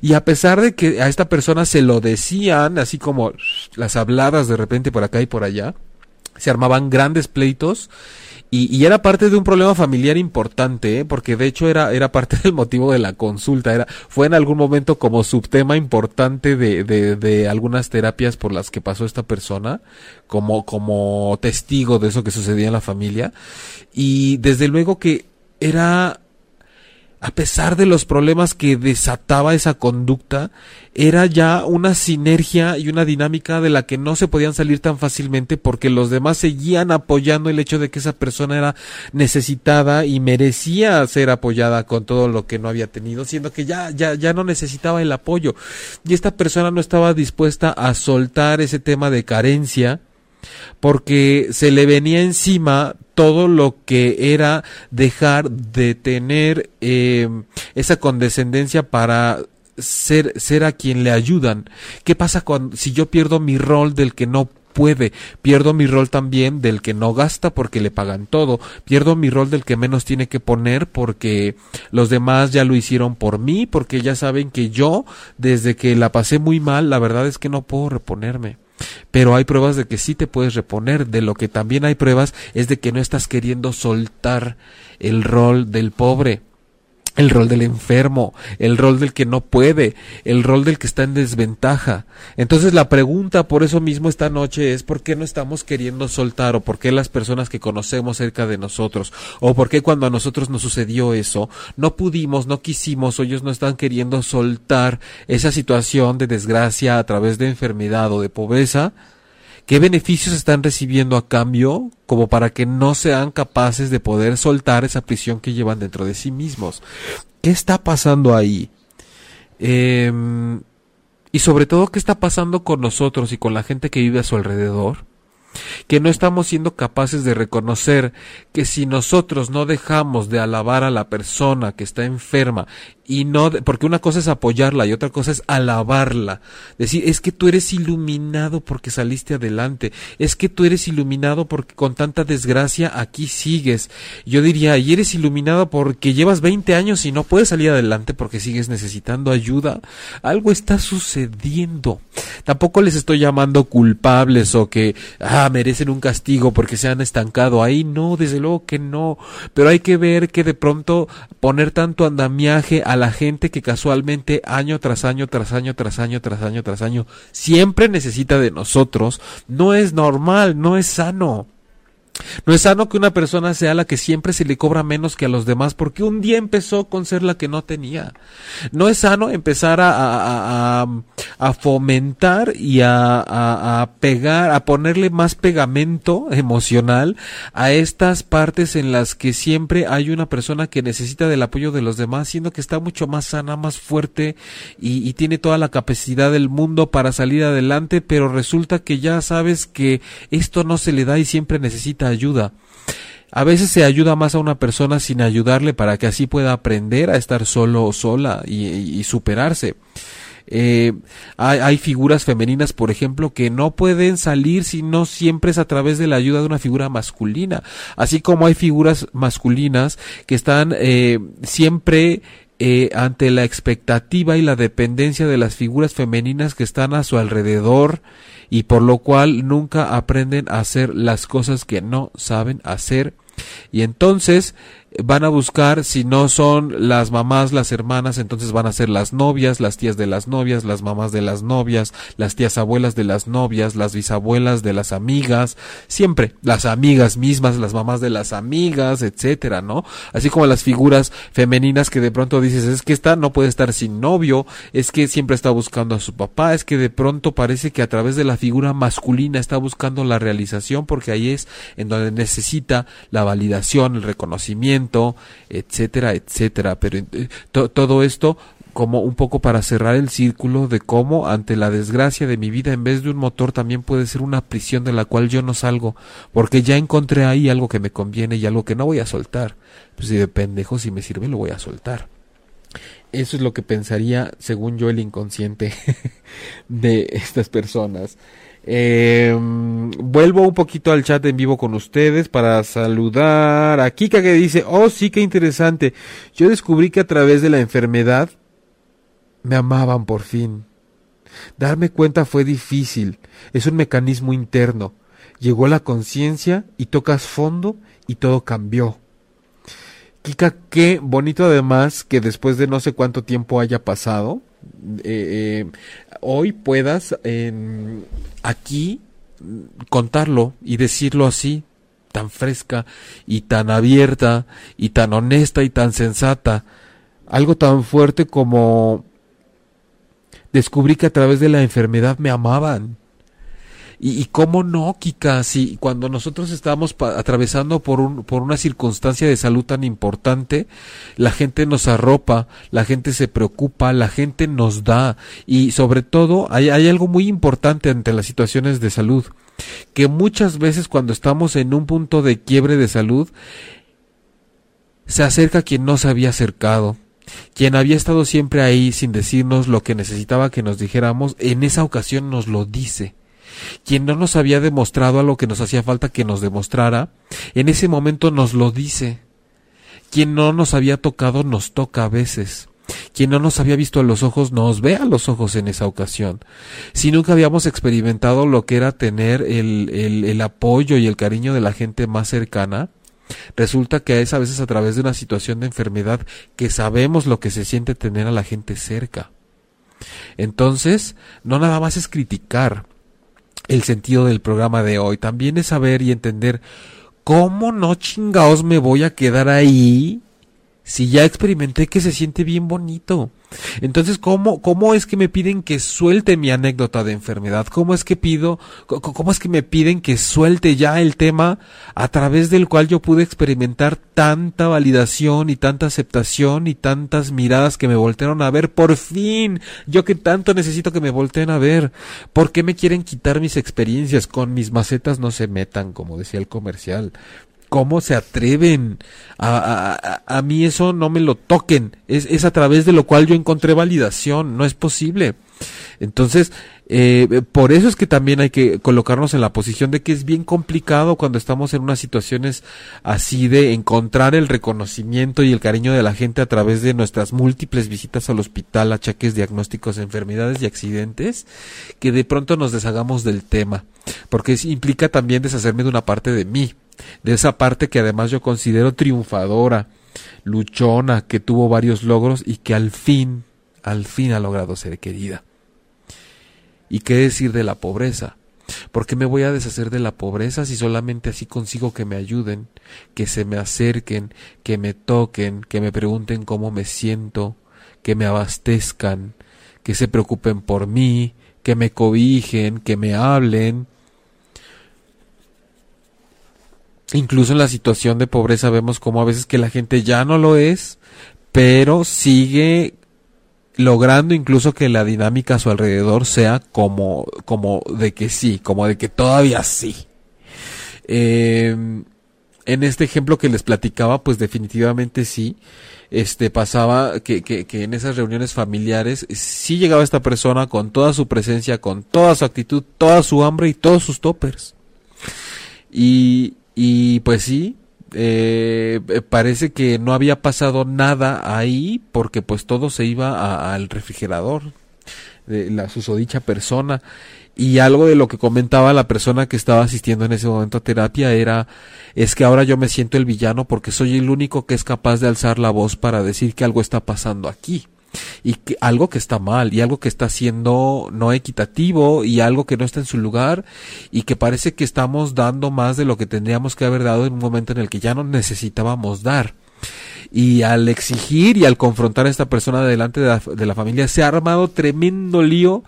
Y a pesar de que a esta persona se lo decían, así como las habladas de repente por acá y por allá, se armaban grandes pleitos y, era parte de un problema familiar importante, ¿eh? porque de hecho era, era parte del motivo de la consulta, era, fue en algún momento como subtema importante de, de, de algunas terapias por las que pasó esta persona, como, como testigo de eso que sucedía en la familia, y desde luego que era a pesar de los problemas que desataba esa conducta, era ya una sinergia y una dinámica de la que no se podían salir tan fácilmente porque los demás seguían apoyando el hecho de que esa persona era necesitada y merecía ser apoyada con todo lo que no había tenido, siendo que ya, ya, ya no necesitaba el apoyo. Y esta persona no estaba dispuesta a soltar ese tema de carencia porque se le venía encima todo lo que era dejar de tener eh, esa condescendencia para ser, ser a quien le ayudan. ¿Qué pasa cuando, si yo pierdo mi rol del que no puede. Pierdo mi rol también del que no gasta porque le pagan todo. Pierdo mi rol del que menos tiene que poner porque los demás ya lo hicieron por mí, porque ya saben que yo, desde que la pasé muy mal, la verdad es que no puedo reponerme. Pero hay pruebas de que sí te puedes reponer. De lo que también hay pruebas es de que no estás queriendo soltar el rol del pobre el rol del enfermo, el rol del que no puede, el rol del que está en desventaja. Entonces la pregunta por eso mismo esta noche es ¿por qué no estamos queriendo soltar o por qué las personas que conocemos cerca de nosotros o por qué cuando a nosotros nos sucedió eso no pudimos, no quisimos o ellos no están queriendo soltar esa situación de desgracia a través de enfermedad o de pobreza? ¿Qué beneficios están recibiendo a cambio como para que no sean capaces de poder soltar esa prisión que llevan dentro de sí mismos? ¿Qué está pasando ahí? Em, y sobre todo, ¿qué está pasando con nosotros y con la gente que vive a su alrededor? que no estamos siendo capaces de reconocer que si nosotros no dejamos de alabar a la persona que está enferma y no, porque una cosa es apoyarla y otra cosa es alabarla. Decir, es que tú eres iluminado porque saliste adelante, es que tú eres iluminado porque con tanta desgracia aquí sigues. Yo diría, y eres iluminado porque llevas 20 años y no puedes salir adelante porque sigues necesitando ayuda. Algo está sucediendo. Tampoco les estoy llamando culpables o que, ah, merecen un castigo porque se han estancado ahí. No, desde luego que no. Pero hay que ver que de pronto poner tanto andamiaje a la gente que casualmente año tras año, tras año, tras año, tras año, tras año, siempre necesita de nosotros, no es normal, no es sano. No es sano que una persona sea la que siempre se le cobra menos que a los demás porque un día empezó con ser la que no tenía. No es sano empezar a, a, fomentar y a, pegar, a ponerle más pegamento emocional a estas partes en las que siempre hay una persona que necesita del apoyo de los demás, siendo que está mucho más sana, más fuerte y tiene toda la capacidad del mundo para salir adelante, pero resulta que ya sabes que esto no se le da y siempre necesita ayuda. A veces se ayuda más a una persona sin ayudarle para que así pueda aprender a estar solo o sola y, superarse. Eh, hay, figuras femeninas, por ejemplo, que no pueden salir si no siempre es a través de la ayuda de una figura masculina. Así como hay figuras masculinas que están eh, siempre eh, ante la expectativa y la dependencia de las figuras femeninas que están a su alrededor y por lo cual nunca aprenden a hacer las cosas que no saben hacer. Y entonces van a buscar, si no son las mamás, las hermanas, entonces van a ser las novias, las tías de las novias, las mamás de las novias, las tías abuelas de las novias, las bisabuelas de las amigas, siempre las amigas mismas, las mamás de las amigas, etcétera, ¿no? Así como las figuras femeninas que de pronto dices, es que esta no puede estar sin novio, es que siempre está buscando a su papá, es que de pronto parece que a través de la figura masculina está buscando la realización porque ahí es en donde necesita la validación, el reconocimiento, etcétera, etcétera. Pero eh, todo esto como un poco para cerrar el círculo de cómo ante la desgracia de mi vida en vez de un motor también puede ser una prisión de la cual yo no salgo porque ya encontré ahí algo que me conviene y algo que no voy a soltar. Pues si de pendejo si me sirve lo voy a soltar. Eso es lo que pensaría, según yo, el inconsciente *laughs* de estas personas. Eh, vuelvo un poquito al chat en vivo con ustedes para saludar a Kika que dice, oh sí, qué interesante. Yo descubrí que a través de la enfermedad me amaban por fin. Darme cuenta fue difícil, es un mecanismo interno. Llegó la conciencia y tocas fondo y todo cambió. Kika, qué bonito además que después de no sé cuánto tiempo haya pasado, eh, eh, hoy puedas aquí contarlo y decirlo así, tan fresca y tan abierta y tan honesta y tan sensata. Algo tan fuerte como descubrí que a través de la enfermedad me amaban. Y, cómo no, Kika, si cuando nosotros estamos atravesando por, un, por una circunstancia de salud tan importante, la gente nos arropa, la gente se preocupa, la gente nos da. Y sobre todo, hay, hay algo muy importante ante las situaciones de salud, que muchas veces cuando estamos en un punto de quiebre de salud, se acerca quien no se había acercado quien había estado siempre ahí sin decirnos lo que necesitaba que nos dijéramos, en esa ocasión nos lo dice quien no nos había demostrado a lo que nos hacía falta que nos demostrara, en ese momento nos lo dice. Quien no nos había tocado nos toca a veces. Quien no nos había visto a los ojos nos ve a los ojos en esa ocasión. Si nunca habíamos experimentado lo que era tener el, el, el apoyo y el cariño de la gente más cercana, resulta que es a veces a través de una situación de enfermedad que sabemos lo que se siente tener a la gente cerca. Entonces, no nada más es criticar, el sentido del programa de hoy. También es saber y entender cómo no chingaos me voy a quedar ahí si ya experimenté que se siente bien bonito. Entonces, ¿cómo, ¿cómo es que me piden que suelte mi anécdota de enfermedad? ¿Cómo es que pido, cómo es que me piden que suelte ya el tema a través del cual yo pude experimentar tanta validación y tanta aceptación y tantas miradas que me voltearon a ver? Por fin, yo que tanto necesito que me volteen a ver. ¿Por qué me quieren quitar mis experiencias? Con mis macetas no se metan, como decía el comercial. ¿Cómo se atreven? A, a, a, mí eso no me lo toquen. Es, es, a través de lo cual yo encontré validación. No es posible. Entonces, eh, por eso es que también hay que colocarnos en la posición de que es bien complicado cuando estamos en unas situaciones así de encontrar el reconocimiento y el cariño de la gente a través de nuestras múltiples visitas al hospital, achaques, diagnósticos, enfermedades y accidentes, que de pronto nos deshagamos del tema. Porque implica también deshacerme de una parte de mí de esa parte que además yo considero triunfadora, luchona, que tuvo varios logros y que al fin, al fin ha logrado ser querida. ¿Y qué decir de la pobreza? ¿Por qué me voy a deshacer de la pobreza si solamente así consigo que me ayuden, que se me acerquen, que me toquen, que me pregunten cómo me siento, que me abastezcan, que se preocupen por mí, que me cobijen, que me hablen, incluso en la situación de pobreza vemos como a veces que la gente ya no lo es, pero sigue logrando incluso que la dinámica a su alrededor sea como, como de que sí, como de que todavía sí. Eh, en este ejemplo que les platicaba, pues definitivamente sí. Este pasaba que, que, que en esas reuniones familiares sí llegaba esta persona con toda su presencia, con toda su actitud, toda su hambre y todos sus toppers. Y, y pues sí, eh, parece que no había pasado nada ahí porque pues todo se iba al refrigerador de la susodicha persona. Y algo de lo que comentaba la persona que estaba asistiendo en ese momento a terapia era es que ahora yo me siento el villano porque soy el único que es capaz de alzar la voz para decir que algo está pasando aquí y que algo que está mal y algo que está siendo no equitativo y algo que no está en su lugar y que parece que estamos dando más de lo que tendríamos que haber dado en un momento en el que ya no necesitábamos dar y al exigir y al confrontar a esta persona delante de la, de la, familia se ha armado tremendo lío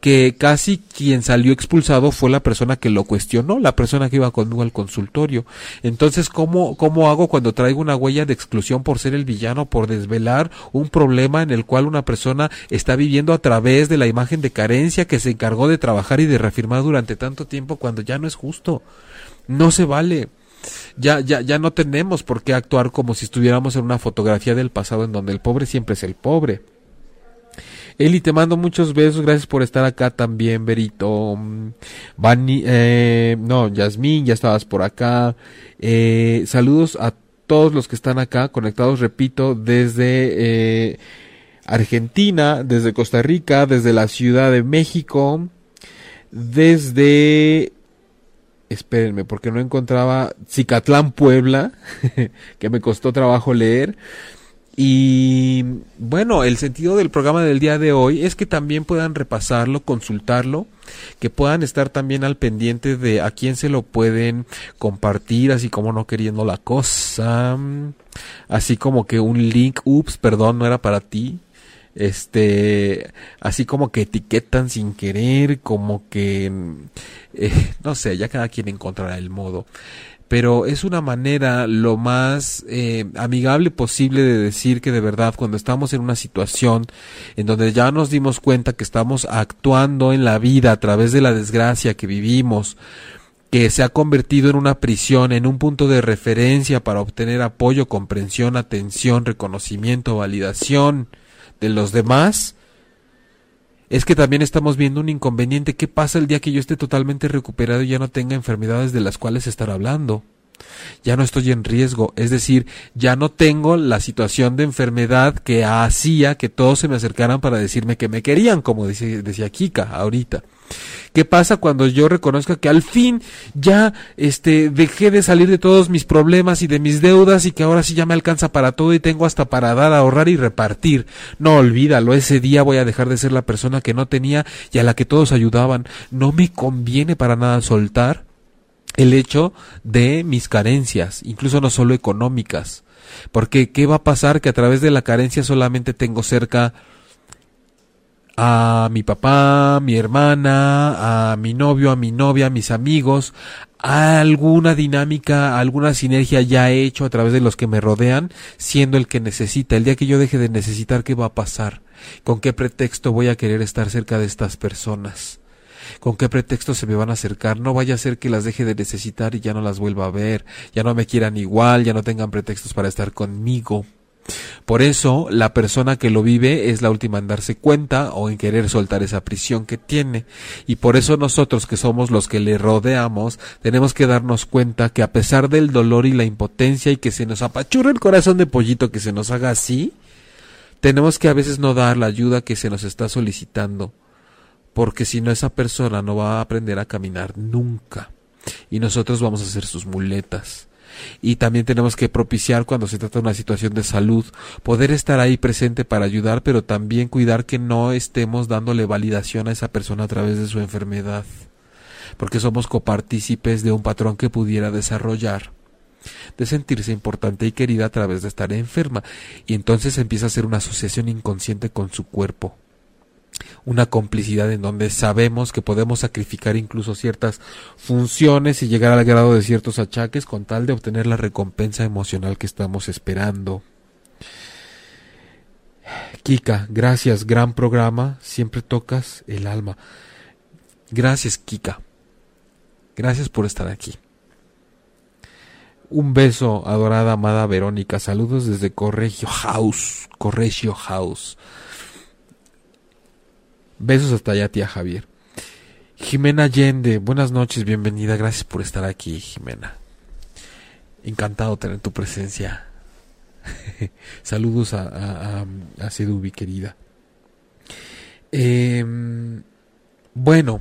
que casi quien salió expulsado fue la persona que lo cuestionó, la persona que iba conmigo al consultorio. Entonces, ¿cómo, cómo hago cuando traigo una huella de exclusión por ser el villano, por desvelar un problema en el cual una persona está viviendo a través de la imagen de carencia que se encargó de trabajar y de reafirmar durante tanto tiempo cuando ya no es justo? No se vale ya, ya, ya no tenemos por qué actuar como si estuviéramos en una fotografía del pasado en donde el pobre siempre es el pobre. Eli, te mando muchos besos, gracias por estar acá también, Berito. Bani, eh, no, Yasmín, ya estabas por acá. Eh, saludos a todos los que están acá conectados, repito, desde eh, Argentina, desde Costa Rica, desde la Ciudad de México, desde espérenme, porque no encontraba Cicatlán, Puebla, *laughs* que me costó trabajo leer. Y bueno, el sentido del programa del día de hoy es que también puedan repasarlo, consultarlo, que puedan estar también al pendiente de a quién se lo pueden compartir, así como no queriendo la cosa, así como que un link, ups, perdón, no era para ti, este así como que etiquetan sin querer como que eh, no sé ya cada quien encontrará el modo. Pero es una manera lo más eh, amigable posible de decir que de verdad cuando estamos en una situación en donde ya nos dimos cuenta que estamos actuando en la vida a través de la desgracia que vivimos que se ha convertido en una prisión, en un punto de referencia para obtener apoyo, comprensión, atención, reconocimiento, validación, de los demás, es que también estamos viendo un inconveniente. ¿Qué pasa el día que yo esté totalmente recuperado y ya no tenga enfermedades de las cuales estar hablando? Ya no estoy en riesgo, es decir, ya no tengo la situación de enfermedad que hacía que todos se me acercaran para decirme que me querían, como decía Kika ahorita. ¿Qué pasa cuando yo reconozca que al fin ya este dejé de salir de todos mis problemas y de mis deudas y que ahora sí ya me alcanza para todo y tengo hasta para dar, ahorrar y repartir? No olvídalo, ese día voy a dejar de ser la persona que no tenía y a la que todos ayudaban. No me conviene para nada soltar el hecho de mis carencias, incluso no solo económicas. Porque ¿qué va a pasar? Que a través de la carencia solamente tengo cerca a mi papá, mi hermana, a mi novio, a mi novia, a mis amigos, alguna dinámica, alguna sinergia ya he hecho a través de los que me rodean, siendo el que necesita. El día que yo deje de necesitar, ¿qué va a pasar? ¿Con qué pretexto voy a querer estar cerca de estas personas? ¿Con qué pretexto se me van a acercar? No vaya a ser que las deje de necesitar y ya no las vuelva a ver, ya no me quieran igual, ya no tengan pretextos para estar conmigo. Por eso, la persona que lo vive es la última en darse cuenta o en querer soltar esa prisión que tiene. Y por eso nosotros, que somos los que le rodeamos, tenemos que darnos cuenta que a pesar del dolor y la impotencia y que se nos apachurra el corazón de pollito que se nos haga así, tenemos que a veces no dar la ayuda que se nos está solicitando. Porque si no, esa persona no va a aprender a caminar nunca. Y nosotros vamos a ser sus muletas y también tenemos que propiciar cuando se trata de una situación de salud, poder estar ahí presente para ayudar, pero también cuidar que no estemos dándole validación a esa persona a través de su enfermedad, porque somos copartícipes de un patrón que pudiera desarrollar de sentirse importante y querida a través de estar enferma, y entonces empieza a ser una asociación inconsciente con su cuerpo una complicidad en donde sabemos que podemos sacrificar incluso ciertas funciones y llegar al grado de ciertos achaques con tal de obtener la recompensa emocional que estamos esperando. Kika, gracias, gran programa, siempre tocas el alma. Gracias, Kika. Gracias por estar aquí. Un beso, adorada amada Verónica. Saludos desde Corregio House. Corregio House. Besos hasta allá, tía Javier. Jimena Allende, buenas noches, bienvenida. Gracias por estar aquí, Jimena. Encantado tener tu presencia. *laughs* Saludos a, a, Sedubi, querida. Em, bueno,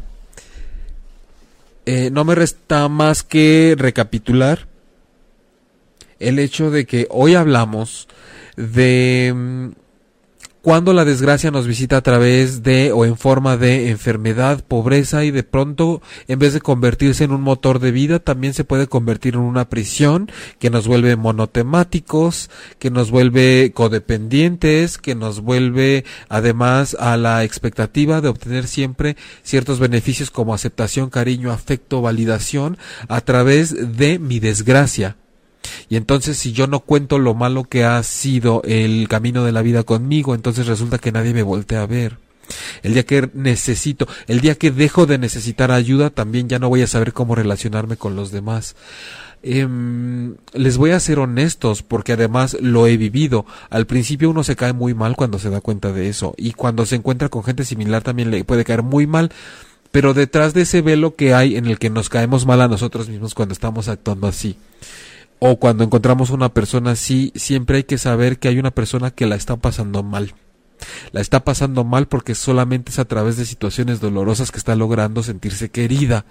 eh, no me resta más que recapitular el hecho de que hoy hablamos de cuando la desgracia nos visita a través de o en forma de enfermedad, pobreza y de pronto en vez de convertirse en un motor de vida también se puede convertir en una prisión que nos vuelve monotemáticos, que nos vuelve codependientes, que nos vuelve además a la expectativa de obtener siempre ciertos beneficios como aceptación, cariño, afecto, validación a través de mi desgracia y entonces si yo no cuento lo malo que ha sido el camino de la vida conmigo, entonces resulta que nadie me voltea a ver. El día que necesito, el día que dejo de necesitar ayuda, también ya no voy a saber cómo relacionarme con los demás. Em, les voy a ser honestos porque además lo he vivido. Al principio uno se cae muy mal cuando se da cuenta de eso y cuando se encuentra con gente similar también le puede caer muy mal. Pero detrás de ese velo que hay en el que nos caemos mal a nosotros mismos cuando estamos actuando así o cuando encontramos una persona así, siempre hay que saber que hay una persona que la está pasando mal. La está pasando mal porque solamente es a través de situaciones dolorosas que está logrando sentirse querida.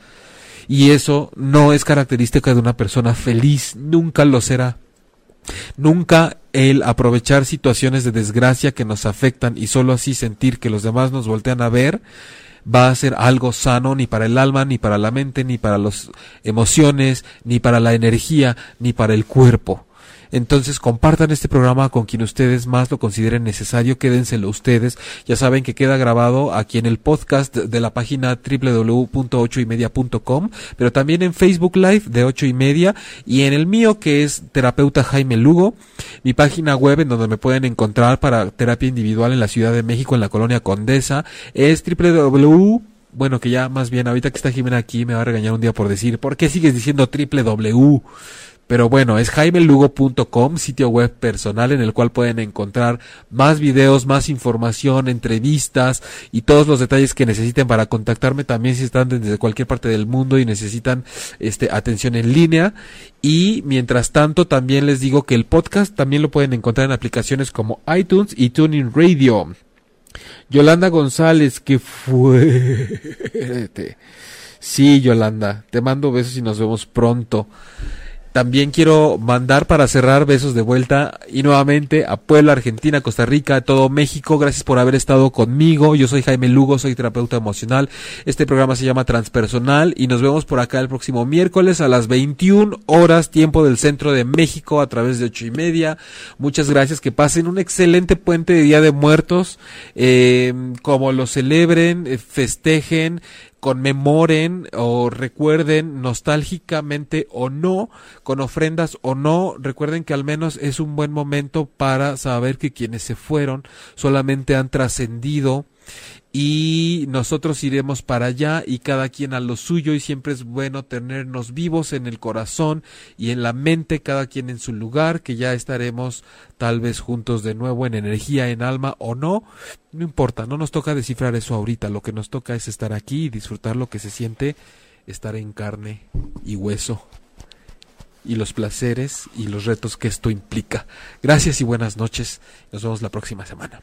Y eso no es característica de una persona feliz, nunca lo será. Nunca el aprovechar situaciones de desgracia que nos afectan y solo así sentir que los demás nos voltean a ver va a ser algo sano ni para el alma, ni para la mente, ni para las emociones, ni para la energía, ni para el cuerpo. Entonces compartan este programa con quien ustedes más lo consideren necesario, quédenselo ustedes. Ya saben que queda grabado aquí en el podcast de la página www.ochoymedia.com, pero también en Facebook Live de ocho y media y en el mío que es terapeuta Jaime Lugo, mi página web en donde me pueden encontrar para terapia individual en la Ciudad de México, en la colonia Condesa, es www bueno, que ya más bien ahorita que está Jimena aquí me va a regañar un día por decir, ¿por qué sigues diciendo www? Pero bueno, es jaimelugo.com, sitio web personal en el cual pueden encontrar más videos, más información, entrevistas y todos los detalles que necesiten para contactarme también si están desde cualquier parte del mundo y necesitan este atención en línea. Y mientras tanto también les digo que el podcast también lo pueden encontrar en aplicaciones como iTunes y Tuning Radio. Yolanda González, que fue... Sí, Yolanda, te mando besos y nos vemos pronto. También quiero mandar para cerrar besos de vuelta y nuevamente a Puebla, Argentina, Costa Rica, todo México. Gracias por haber estado conmigo. Yo soy Jaime Lugo, soy terapeuta emocional. Este programa se llama Transpersonal y nos vemos por acá el próximo miércoles a las 21 horas, tiempo del centro de México, a través de ocho y media. Muchas gracias. Que pasen un excelente puente de Día de Muertos. Eh, como lo celebren, eh, festejen conmemoren o recuerden nostálgicamente o no, con ofrendas o no, recuerden que al menos es un buen momento para saber que quienes se fueron solamente han trascendido y nosotros iremos para allá y cada quien a lo suyo y siempre es bueno tenernos vivos en el corazón y en la mente, cada quien en su lugar, que ya estaremos tal vez juntos de nuevo en energía, en alma o no, no importa, no nos toca descifrar eso ahorita, lo que nos toca es estar aquí y disfrutar lo que se siente estar en carne y hueso y los placeres y los retos que esto implica. Gracias y buenas noches. Nos vemos la próxima semana.